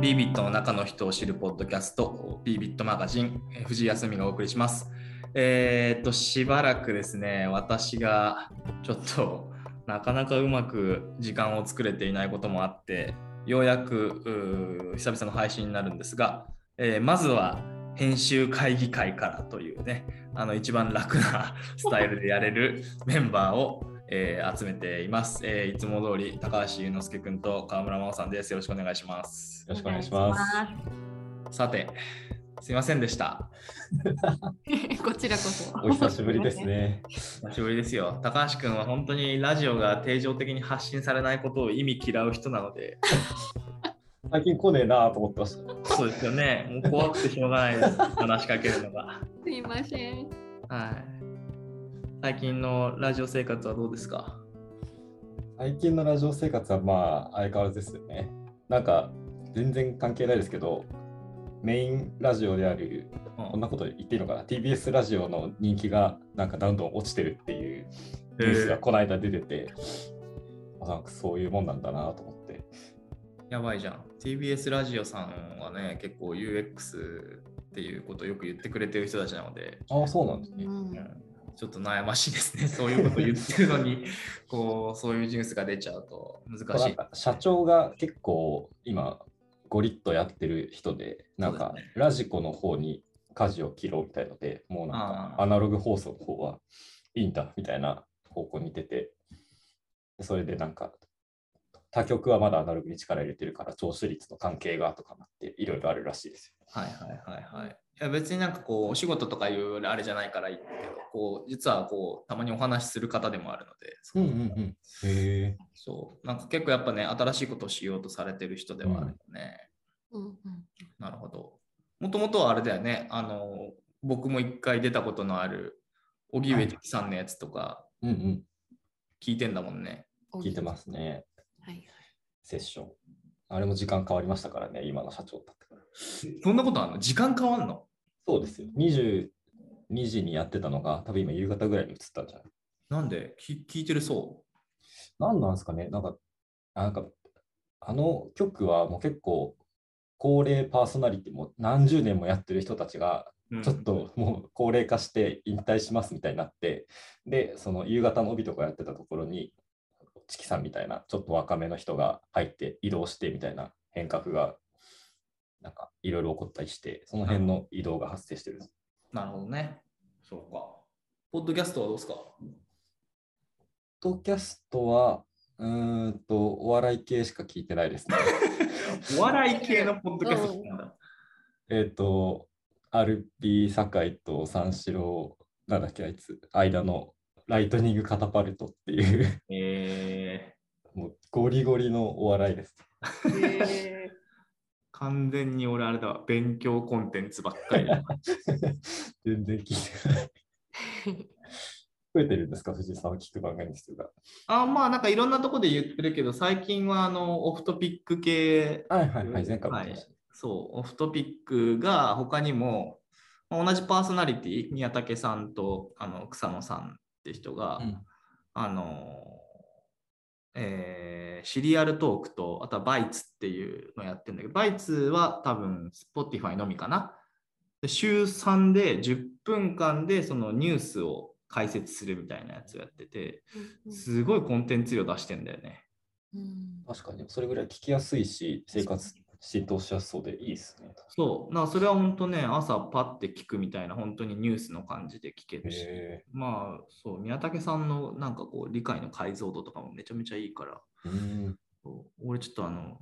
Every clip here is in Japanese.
b ビットの中の人を知るポッドキャスト b ビットマガジン藤井康美がお送りします。えーっとしばらくですね私がちょっとなかなかうまく時間を作れていないこともあってようやくう久々の配信になるんですが、えーまずは編集会議会からというねあの一番楽なスタイルでやれるメンバーを、えー集めています、えーいつも通り高橋祐之介君と川村真央さんですよろしくお願いしますよろしくお願いします。さてすいませんでしたす。こちらこそ。お久しぶりです。ね。久しぶりですよ高橋君は本当にラジオが定常的に発信されないことを意味嫌う人なので最近来ねえなと思ってました。そうですよねもう怖くてしょうがないです話しかけるのが すいません。はい最近のラジオ生活はどうですか？最近のラジオ生活はまあ相変わらずですよね。なんか全然関係ないですけど、メインラジオである、こんなこと言っていいのかな、TBS ラジオの人気がなんかどんどん落ちてるっていうニュースがこの間出てて、あなんかそういうもんなんだなと思って。やばいじゃん。TBS ラジオさんはね、結構 UX っていうことをよく言ってくれてる人たちなので、ああ、そうなんですね。うんうんちょっと悩ましいですね。そういうこと言ってるのに、こう、そういうニュースが出ちゃうと難しい。社長が結構今ゴリッとやってる人でなんかラジコの方に舵を切ろうみたいのでもうなんかアナログ放送の方はいいんだみたいな方向に出てでそれでなんか他局はまだアナログに力入れてるから聴取率の関係がとかなっていろいろあるらしいですよ。はいはいはいはい。いや別になんかこう、お仕事とかいうあれじゃないからいいけど、こう、実はこう、たまにお話しする方でもあるので、そううん。へえ。そうなんか結構やっぱね、新しいことをしようとされてる人ではあるよね。うんうんなるほど。もともとはあれだよね、あの、僕も一回出たことのある、荻上さんのやつとかうんうん。聞いてんだもんね。聞いてますね。はい。セッション。あれも時間変わりましたからね、今の社長だったから。そんなことあるの？時間変わんの？そうですよ。22時にやってたのが、多分今夕方ぐらいに移ったんじゃない？なんで？き聞いてるそ何なんですかね？なんか、あなんか、あの曲はもう結構、高齢パーソナリティも何十年もやってる人たちが、う、うんちょっともう高齢化して引退しますみたいになって、で、その夕方の帯とかやってたところに、チキさんみたいな、ちょっと若めの人が入って移動してみたいな変革が、なんかいろいろ起こったりして、その辺の移動が発生してる。なるほどね。そうか。ポッドキャストはどうですか？ポッドキャストは、うーんと、お笑い系しか聞いてないですね。お笑い系のポッドキャストなんだ？えっと、アルピー酒井と三四郎、なんだっけ、あいつ、間のライトニングカタパルトっていう、えー、もうゴリゴリのお笑いです。へ完全に俺あれだわ。勉強コンテンツばっかりだ。全然聞いてない。増えてるんですか、藤井さんは聞く番組数が。あまあなんかいろんなとこで言ってるけど、最近はあのオフトピック系はいはいはい、前回もはい。そう、オフトピックが他にも、まあ同じパーソナリティ、宮武さんとあの草野さんって人が、うん。あの、えーシリアルトークと、あとはバイツっていうのをやってるんだけど、バイツは多分 Spotify のみかな。で週3で10分間でそのニュースを解説するみたいなやつをやってて、ーすごいコンテンツ量出してんだよね。うん。確かに、それぐらい聞きやすいし、生活浸透しやすそうでいいですね。そう、なそれは本当ね、朝パッて聞くみたいな、本当にニュースの感じで聞けるし、へまあ、そう、宮武さんのなんかこう、理解の解像度とかもめちゃめちゃいいから、ーうん。俺ちょっとあの、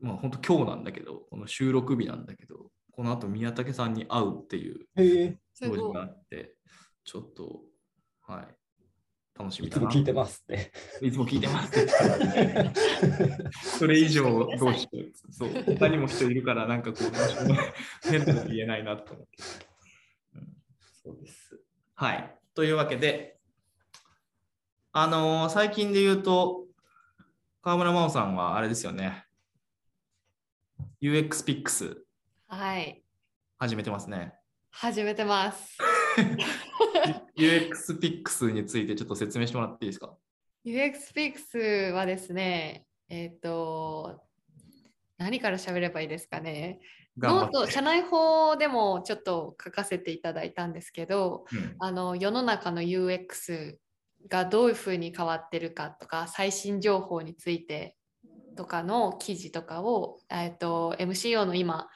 まあ本当今日なんだけど、この収録日なんだけど、この後宮武さんに会うっていうへえ、すごい用事があって、ちょっと、はい、楽しみいだな。つも聞いてますって。いつも聞いてますって それ以上どうしよう。そう、他にも人いるから、なんかこう、変な言えないなと思って、うん。そうです。はい。というわけで、あのー最近で言うと、川村真央さんはあれですよね。UXPix はい。始めてますね。始めてます。UXPix についてちょっと説明してもらっていいですか？UXPix はですね、えっ、と、何から喋ればいいですかね？ノート、社内法でもちょっと書かせていただいたんですけど、うん。あの世の中の UX がどういうふうに変わってるかとか最新情報についてとかの記事とかを、えっと MCO の今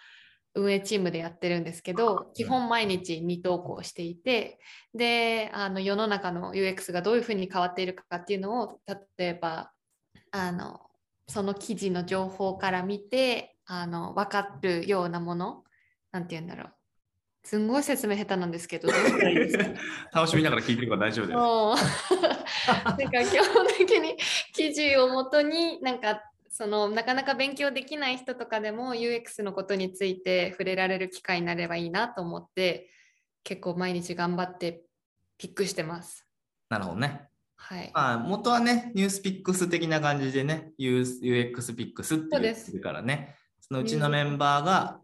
運営チームでやってるんですけど基本毎日2投稿していてであの世の中の UX がどういうふうに変わっているかっていうのを例えばあのその記事の情報から見てあの分かるようなものなんて言うんだろう。すんごい説明下手なんですけどどうしたらいいですか？楽しみながら聞いてるから大丈夫です。なんか基本的に記事をもとになんかそのなかなか勉強できない人とかでも UX のことについて触れられる機会になればいいなと思って結構毎日頑張ってピックしてます。なるほどね。はい。まあ、元はね、ニュースピックス的な感じでね、UX ピックスって言そうからね、そのうちのメンバーが、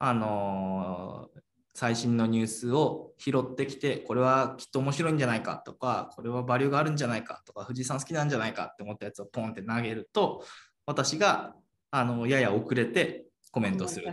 あのー最新のニュースを拾ってきて、これはきっと面白いんじゃないかとか、これはバリューがあるんじゃないかとか、藤井さん好きなんじゃないかって思ったやつをポンって投げると、私があのやや遅れてコメントする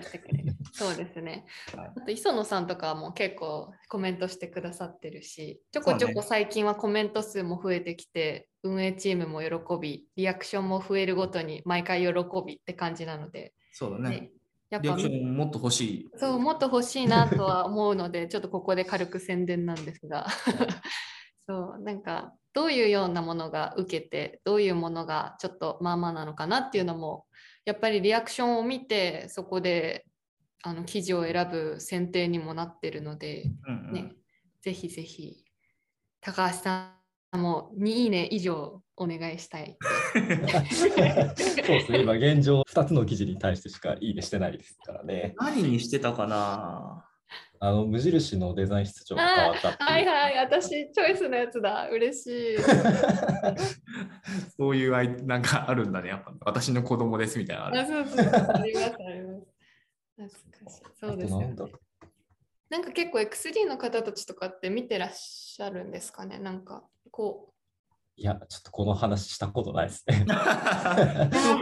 そうですね。はいあと磯野さんとかも結構コメントしてくださってるし、ちょこちょこ最近はコメント数も増えてきて、運営チームも喜び、リアクションも増えるごとに毎回喜びって感じなので、そうだね。ね、やっぱリアクションもっと欲しい。そうもっと欲しいなとは思うので、ちょっとここで軽く宣伝なんですが、そうなんかどういうようなものが受けて、どういうものがちょっとまあまあなのかなっていうのも、やっぱりリアクションを見て、そこであの記事を選ぶ選定にもなってるので、うんうんね、ぜひぜひ高橋さんも2いいね以上お願いしたい。そうですね、今現状2つの記事に対してしかいいねしてないですからね。何にしてたかなあの無印のデザイン室長が変わったっ。はいはい、私チョイスのやつだ、嬉しい。そういうあいなんかあるんだね、やっぱ私の子供ですみたいなのあそうそうありますあります。懐かしい。そうですよねなんか結構 X3 の方たちとかって見てらっしゃるんですかねなんかこいや、ちょっとこの話したことないですね。でも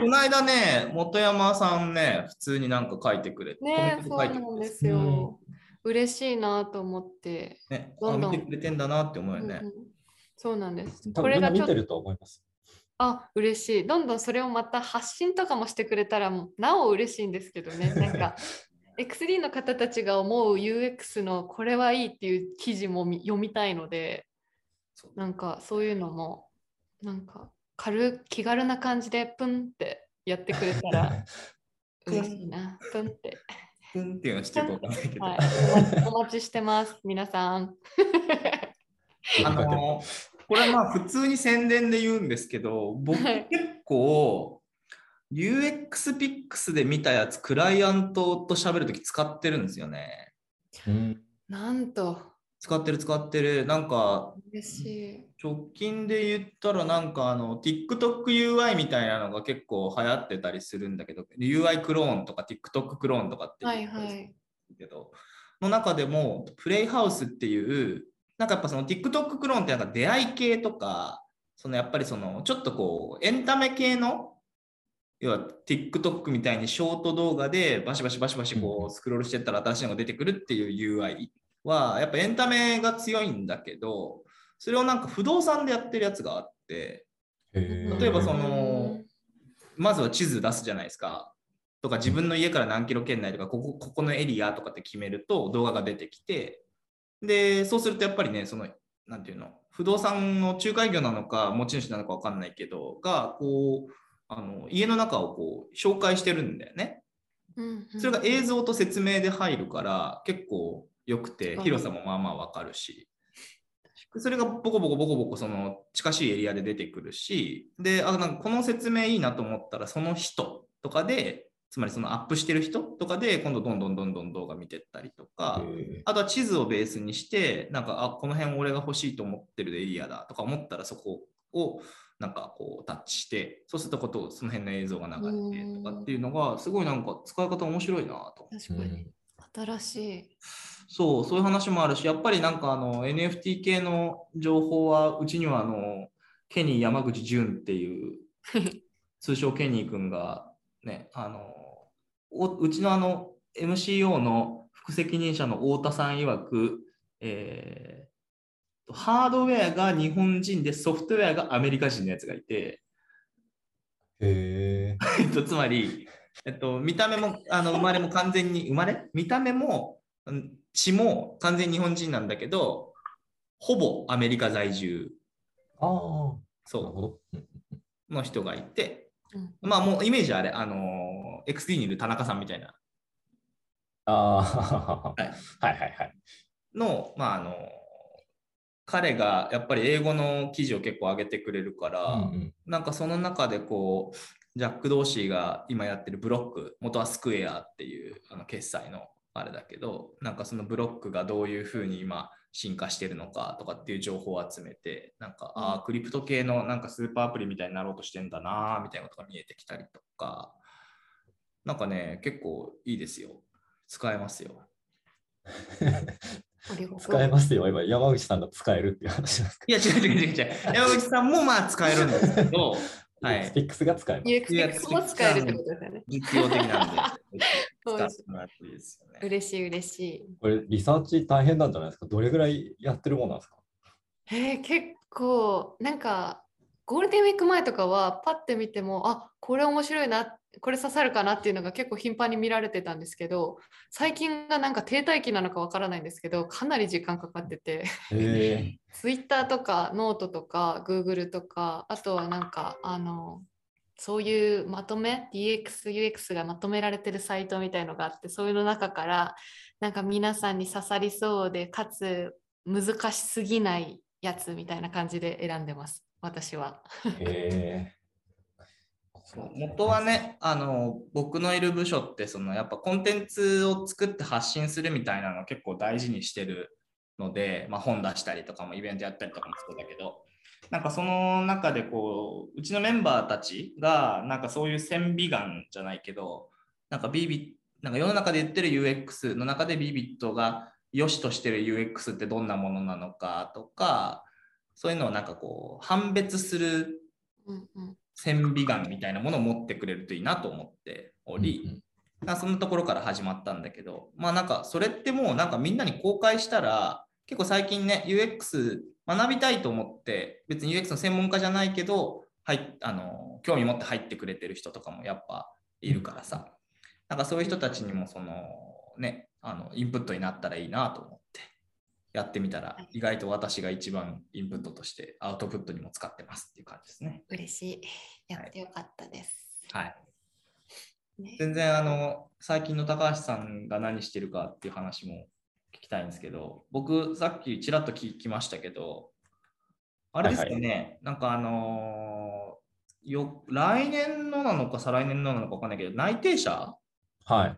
この間ね、本山さんね、普通になんか書いてくれて、うねコそうメント書いてくれてなんですよ。嬉しいなと思って。ね、どんどんあ見てくれてんだなって思うよね。うんうんそうなんです。多これが見てると思います。あ嬉しい。どんどんそれをまた発信とかもしてくれたらもうなお嬉しいんですけどね。なんか X3 の方たちが思う UX のこれはいいっていう記事もみ読みたいので、なんかそういうのもなんか軽気軽な感じでプンってやってくれたら 嬉しいな。プンって。ふんっていうのしてるかわかんないけど。はい。お待ちお待ちしてます。皆さん。あのこれまあ普通に宣伝で言うんですけど、僕はい結構 UXPix で見たやつ、クライアントと喋るとき使ってるんですよね。うんなんと使ってる使ってる。なんか嬉しい。直近で言ったらなんかあの TikTokUI みたいなのが結構流行ってたりするんだけど UI クローンとか TikTok クローンとかってはい言ったりするはい。けど、の中でもプレイハウスっていうなんかやっぱその TikTok クローンってなんか出会い系とかそのやっぱりそのちょっとこうエンタメ系の要は TikTok みたいにショート動画でバシバシバシバシこうスクロールしてったら新しいのが出てくるっていう UI はやっぱエンタメが強いんだけどそれをなんか不動産でやってるやつがあって例えばそのまずは地図出すじゃないですか。とか自分の家から何キロ圏内とかここここのエリアとかって決めると動画が出てきてでそうするとやっぱりねそのなんていうの不動産の仲介業なのか持ち主なのか分かんないけどがこうあの家の中をこう紹介してるんだよね。うんうんそれが映像と説明で入るから結構良くて広さもまあまあ分かるし。それがボコボコボコボコその近しいエリアで出てくるしであなんかこの説明いいなと思ったらその人とかでつまりそのアップしてる人とかで今度どんどんどんどん動画見てったりとかへあとは地図をベースにしてなんかあこの辺俺が欲しいと思ってるエリアだとか思ったらそこをなんかこうタッチしてそうするとことその辺の映像が流れてとかっていうのがすごいなんか使い方面白いなと思って。確かに。新しい。そう、そういう話もあるし、やっぱりなんかあの NFT 系の情報は、うちにはあのケニー山口淳っていう、通称ケニー君がね、あのおうちのあの MCO の副責任者の太田さん曰く、えーハードウェアが日本人でソフトウェアがアメリカ人のやつがいて。えっと、つまり、えっと、見た目もあの生まれも完全に生まれ？見た目もうん血も完全に日本人なんだけどほぼアメリカ在住。そど。うの人がいて。うん。まあもうイメージはあれあの XD にいる田中さんみたいな。ああ、はい。はいはいはい。のまああの彼がやっぱり英語の記事を結構上げてくれるから、うんうん。なんかその中でこうジャック・ドーシーが今やってるブロック元はスクエアっていうあの決済のあれだけどなんかそのブロックがどういうふうに今進化してるのかとかっていう情報を集めてなんか、ああクリプト系のなんかスーパーアプリみたいになろうとしてんだなみたいなことが見えてきたりとかなんかね結構いいですよ。使えますよ。使えますよ。今、山口さんが使えるっていう話ですけいや違う違う違う違う。山口さんもまあ使えるんですけどど、はいスピックスが使えます。UXPX も使えるってことですよね。実用的なんで 使っですてもらっていいですよね嬉しい嬉しい。これ、リサーチ大変なんじゃないですか？どれぐらいやってるものなんですか？えー、結構なんかゴールデンウィーク前とかはパッて見てもあこれ面白いなこれ刺さるかなっていうのが結構頻繁に見られてたんですけど最近がなんか停滞期なのかわからないんですけどかなり時間かかっててへえ。Twitter とかノートとか Google とかあとはなんかあのそういうまとめ DXUX がまとめられてるサイトみたいのがあってそういうの中からなんか皆さんに刺さりそうでかつ難しすぎないやつみたいな感じで選んでます私は。へ元はねあの僕のいる部署ってそのやっぱコンテンツを作って発信するみたいなのを結構大事にしてるので、まあ、本出したりとかもイベントやったりとかもそうだけどなんかその中でこううちのメンバーたちがなんかそういう線美眼じゃないけどなんか b ビなんか世の中で言ってる UX の中で b ビットが良しとしてる UX ってどんなものなのかとかそういうのをなんかこう判別するうんうん。線美眼みたいなものを持ってくれるといいなと思っており、うそん。なところから始まったんだけど、まあなんかそれってもうなんかみんなに公開したら、結構最近ね、UX 学びたいと思って、別に UX の専門家じゃないけど、はい、あの興味持って入ってくれてる人とかもやっぱいるからさ、なんかそういう人たちにもそのね、あのインプットになったらいいなと思ってやってみたら、意外と私が一番インプットとしてアウトプットにも使ってますっていう感じですね。嬉しい。やってよかったです。はい。ね全然あの最近の高橋さんが何してるかっていう話も聞きたいんですけど僕さっきちらっと聞きましたけどあれですよね、なんかあのーよ来年のなのか再来年のなのか分かんないけど内定者はい。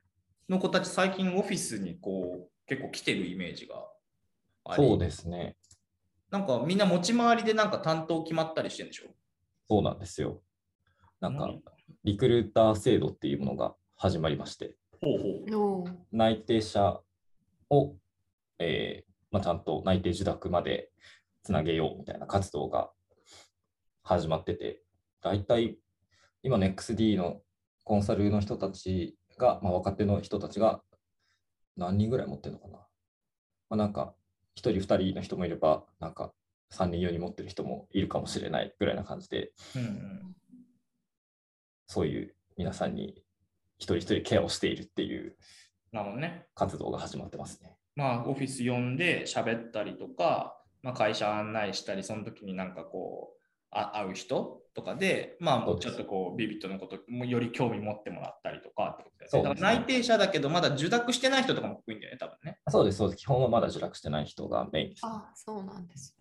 の子たち最近オフィスにこう結構来てるイメージがそうですね。なんかみんな持ち回りでなんか担当決まったりしてるんでしょ？そうなんですよ。なんか何、リクルーター制度っていうものが始まりまして、ほうほう。内定者を、えーまあ、ちゃんと内定受諾までつなげようみたいな活動が始まってて、大体今の XD のコンサルの人たちが、まあ、若手の人たちが何人ぐらい持ってるのかな。まあ、なんか1人2人の人もいれば、なんか3人4人持ってる人もいるかもしれないぐらいな感じで、うんうんそういう皆さんに一人一人ケアをしているっていう活動が始まってますね。まあ、オフィス呼んで喋ったりとか、まあ、会社案内したり、その時になんかこう、あ会う人とかで、まあ、そうちょっとこう、ビビットのこともより興味持ってもらったりとかってことだよね。そうですねだから内定者だけど、まだ受諾してない人とかも多いんだよね、多分ね。そうです、そうです。基本はまだ受諾してない人がメインです。あ、そうなんです。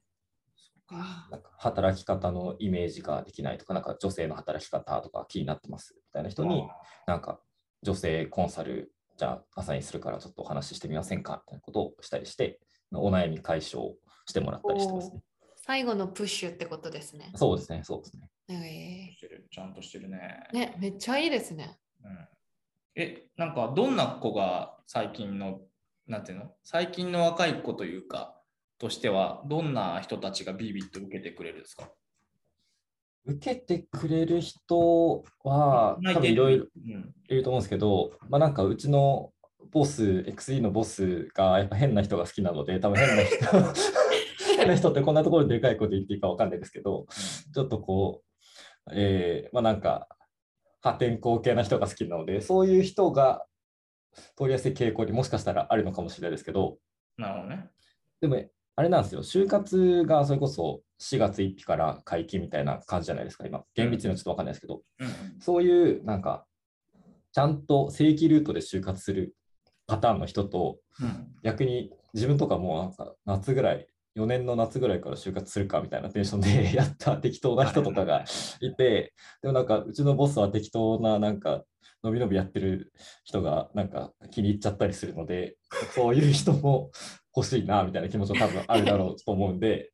なんか働き方のイメージができないとか、なんか女性の働き方とか気になってますみたいな人に、なんか女性コンサル、じゃあアサインするからちょっとお話ししてみませんかみたいなことをしたりして、お悩み解消してもらったりしてますね。最後のプッシュってことですね。そうですね、そうですね。えしてる。ちゃんとしてるね。ーね、めっちゃいいですね。うん、え、なんかどんな子が最近の、なんていうの？最近の若い子というか、としては、どんな人たちがビビッと受けてくれるんですか？受けてくれる人は多分いろいろうん。いると思うんですけど、まあなんかうちのボス、XE のボスがやっぱ変な人が好きなので、多分変な人、変な人ってこんなところででかいこと言っていいかわかんないですけど、ちょっとこう、えーまあなんか破天荒系な人が好きなので、そういう人が通りやすい傾向にもしかしたらあるのかもしれないですけど、なるほどね。でもあれなんですよ、就活がそれこそ4月1日から解禁みたいな感じじゃないですか、今。厳密にはちょっとわかんないですけど、うん。そういうなんか、ちゃんと正規ルートで就活するパターンの人と、うん。逆に自分とかもうなんか夏ぐらい、4年の夏ぐらいから就活するかみたいなテンションで やった適当な人とかがいて、でもなんかうちのボスは適当ななんかのびのびやってる人がなんか気に入っちゃったりするので、そういう人も 欲しいなみたいな気持ちも多分あるだろうと思うんで、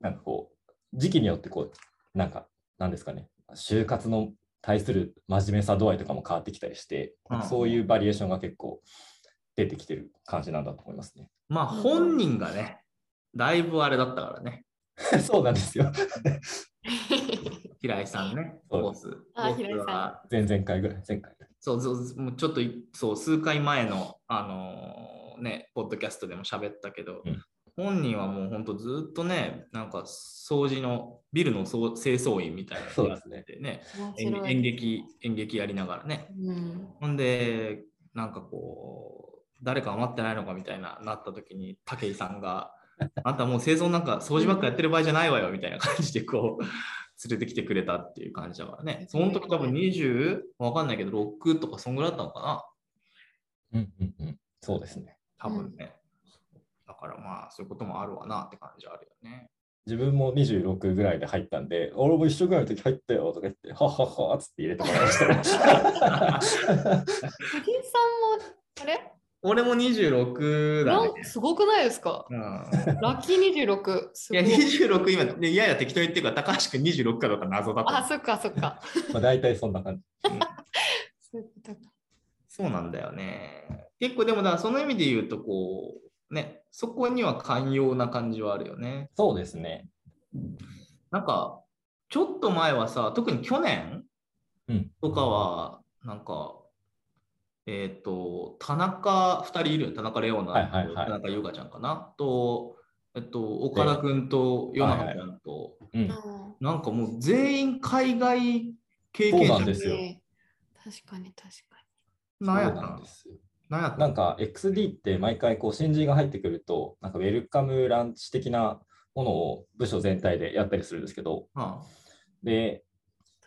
なんかこう、時期によってこう、なんか、なんですかね、就活の対する真面目さ度合いとかも変わってきたりして、うん。そういうバリエーションが結構出てきてる感じなんだと思いますね。まあ本人がね、だいぶあれだったからね。そうなんですよ。平井さんね、そうボス。ボスあ平井さんは前々回ぐらい、前回。そうそう、もうちょっといそう数回前の、あのーね、ポッドキャストでも喋ったけど、うん本人はもう本当ずっとね、なんか掃除の、ビルのそう清掃員みたいなのやっててね、演面白い演劇、演劇やりながらね。うんほんで、なんかこう、誰か余ってないのかみたいななった時に、武井さんが、あんたもう清掃なんか掃除ばっかやってる場合じゃないわよみたいな感じでこう、連れてきてくれたっていう感じだからね。その時多分20、わかんないけど、6とかそんぐらいだったのかな。うんうんうん。そうですね。多分ね。だからまあ、そういうこともあるわなって感じはあるよね。自分も26ぐらいで入ったんで、俺も一緒ぐらいの時入ったよとか言って、はっはっはっつって入れてもらいました。藤井さんもあれ？俺も26だね。なんすごくないですか？うん、ラッキー26。すいや、ごい26今、ねいやや適当に言ってるから、高橋君26かどうか謎だと思うあ、そっかそっか。まあ大体そんな感じ。そういうことかそうなんだよね。結構でもだからその意味で言うとこうねそこには寛容な感じはあるよね。そうですね。なんかちょっと前はさ特に去年うんとかはなんか、えっ、と田中2人いるよ田中レオナと、はいはいはい。田中優香ちゃんかな。と、えっと、岡田君と与那覇ちゃんと、うん。あなんかもう全員海外経そう験者なんですよ。ね。確かに確かそうなんやったなんですよ。なんやなんか XD って毎回こう新人が入ってくると、なんかウェルカムランチ的なものを部署全体でやったりするんですけど、あ。で、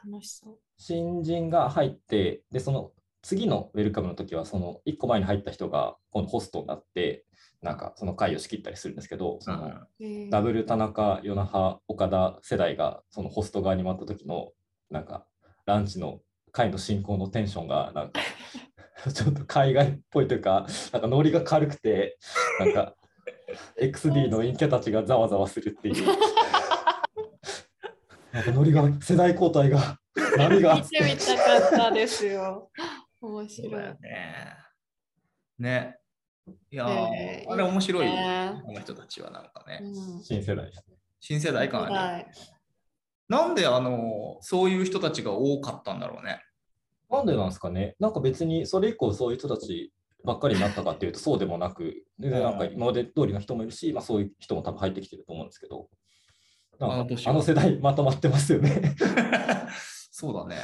に。楽しそう。新人が入って、で、その次のウェルカムの時は、その1個前に入った人が今度ホストになって、なんかその会を仕切ったりするんですけど、そのえーダブル田中、与那覇、岡田世代がそのホスト側に回った時のなんかランチの会の進行のテンションがなんか ちょっと海外っぽいというか、なんかノリが軽くて、なんか XD の陰キャたちがざわざわするっていう。なんかノリが、世代交代が、波が見てみたかったですよ。面そうだよ白い。ね。ね。いやー、えーあれ面白いよ、ねこの人たちはなんかね。うん新世代ですね。新世代感ある、はいなんであのそういう人たちが多かったんだろうね。なんでなんですかねなんか別にそれ以降そういう人たちばっかりになったかっていうとそうでもなく、全然なんか今まで通りの人もいるし、まあ、そういう人も多分入ってきてると思うんですけど、なんあの世代まとまってますよね。そうだね。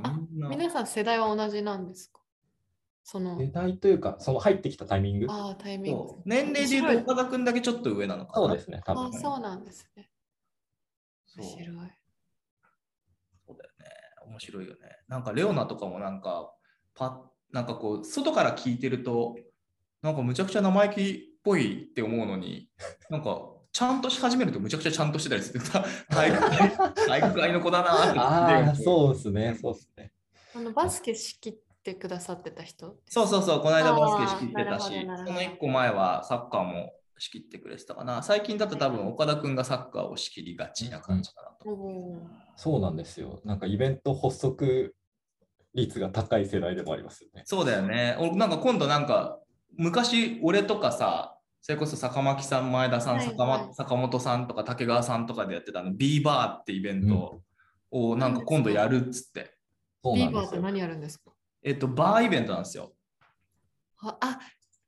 なん皆さん世代は同じなんですか？その世、代というか、その入ってきたタイミング。ああ、タイミング。年齢で言うと岡田君だけちょっと上なのかな。そうですね、多分あ。そうなんですね。面白い。そうだよね。面白いよね。なんかレオナとかもなんか、パなんかこう、外から聞いてると、なんかむちゃくちゃ生意気っぽいって思うのに、なんか、ちゃんとし始めるとむちゃくちゃちゃんとしてたりする。体育会 体育会の子だなってああ、う。そうですね、そうですね。あのバスケ仕切ってくださってた人？そうそうそう、この間バスケ仕切ってたあし、その一個前はサッカーも仕切ってくれてたかな。最近だと多分岡田君がサッカーを仕切りがちな感じかなと。おーそうなんですよ。なんかイベント発足率が高い世代でもありますよね。そうだよね。俺なんか今度なんか、昔俺とかさ、それこそ坂巻さん、前田さん、はいはい坂本さんとか竹川さんとかでやってたの、ビーバーってイベントをなんか今度やるっつって。ビーそうなんですよ。バーって何やるんですか？えっと、バーイベントなんですよ。ああ、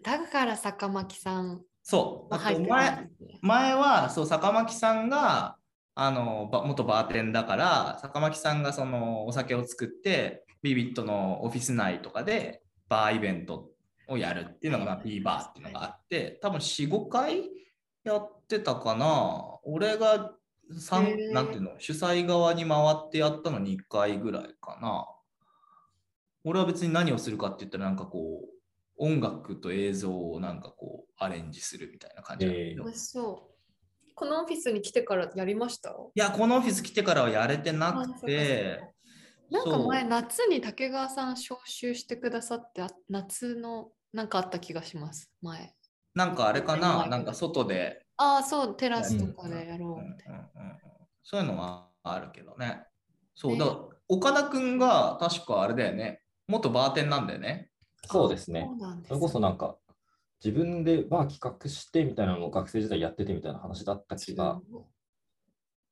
だから坂巻さんそう。あと前。前はそう坂巻さんがあのば元バーテンだから坂巻さんがそのお酒を作ってビビットのオフィス内とかでバーイベントをやるっていうのが、まあ、ビーバーっていうのがあって多分45回やってたかな。俺が三なんていうの主催側に回ってやったの2回ぐらいかな。俺は別に何をするかって言ったらなんかこう音楽と映像をなんかこうアレンジするみたいな感じ。な。このオフィスに来てからやりました？いや、このオフィス来てからはやれてなくて、なんか前夏に竹川さん招集してくださってあ夏のなんかあった気がします。前。なんかあれかうな、んなんか外で、ああそうテラスとかでやろうみたいな、うんそういうのはあるけどね。そう、ね。だから岡田くんが確かあれだよね、元バーテンなんだよね。そうですね。そう。なんです。それこそなんか、自分でバー企画してみたいなのを学生時代やっててみたいな話だった気が、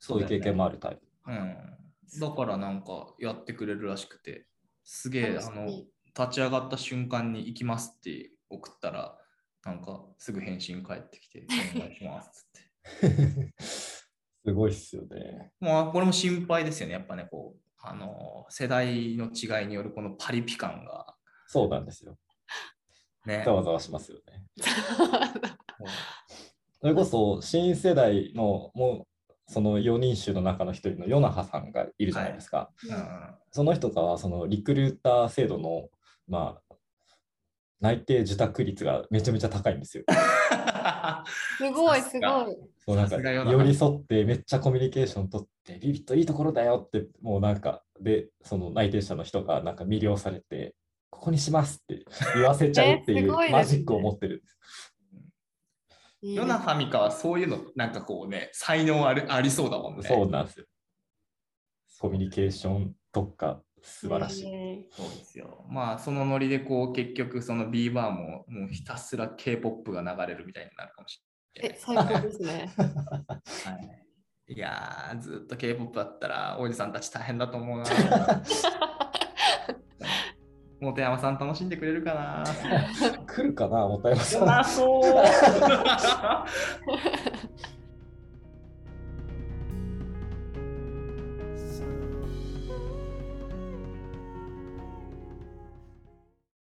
そう。いう経験もあるタイプ。うん。だからなんかやってくれるらしくて、すげえ、あの、立ち上がった瞬間に行きますって送ったら、なんかすぐ返信返ってきて、お願いしますって。すごいっすよね。まあ、これも心配ですよね。やっぱね、こう、あの、世代の違いによるこのパリピ感が、そうなんですよ。ね。ざわざわしますよね。それこそ新世代のもうその4人衆の中の一人のヨナハさんがいるじゃないですか。うんその人がそのリクルーター制度の、まあ、内定受託率がめちゃめちゃ高いんですよ。すごいさすごいそうなんか寄り添ってめっちゃコミュニケーション取ってビビッといいところだよってもうなんかでその内定者の人がなんか魅了されてここにしますって言わせちゃうっていう マジックを持ってるんです。いいヨナファミカはそういうの、なんかこうね、才能あるありそうだもんね。そうなんですよ。コミュニケーション特化素晴らしい。ねそうですよ。まあ、そのノリでこう、結局、その B バーも、もうひたすら K-POP が流れるみたいになるかもしれない。え最高ですね はい、いやー、ずっと K-POP だったら、おじさんたち大変だと思うな。本山さん楽しんでくれるかな。来るかな、もたやまさん。なそう。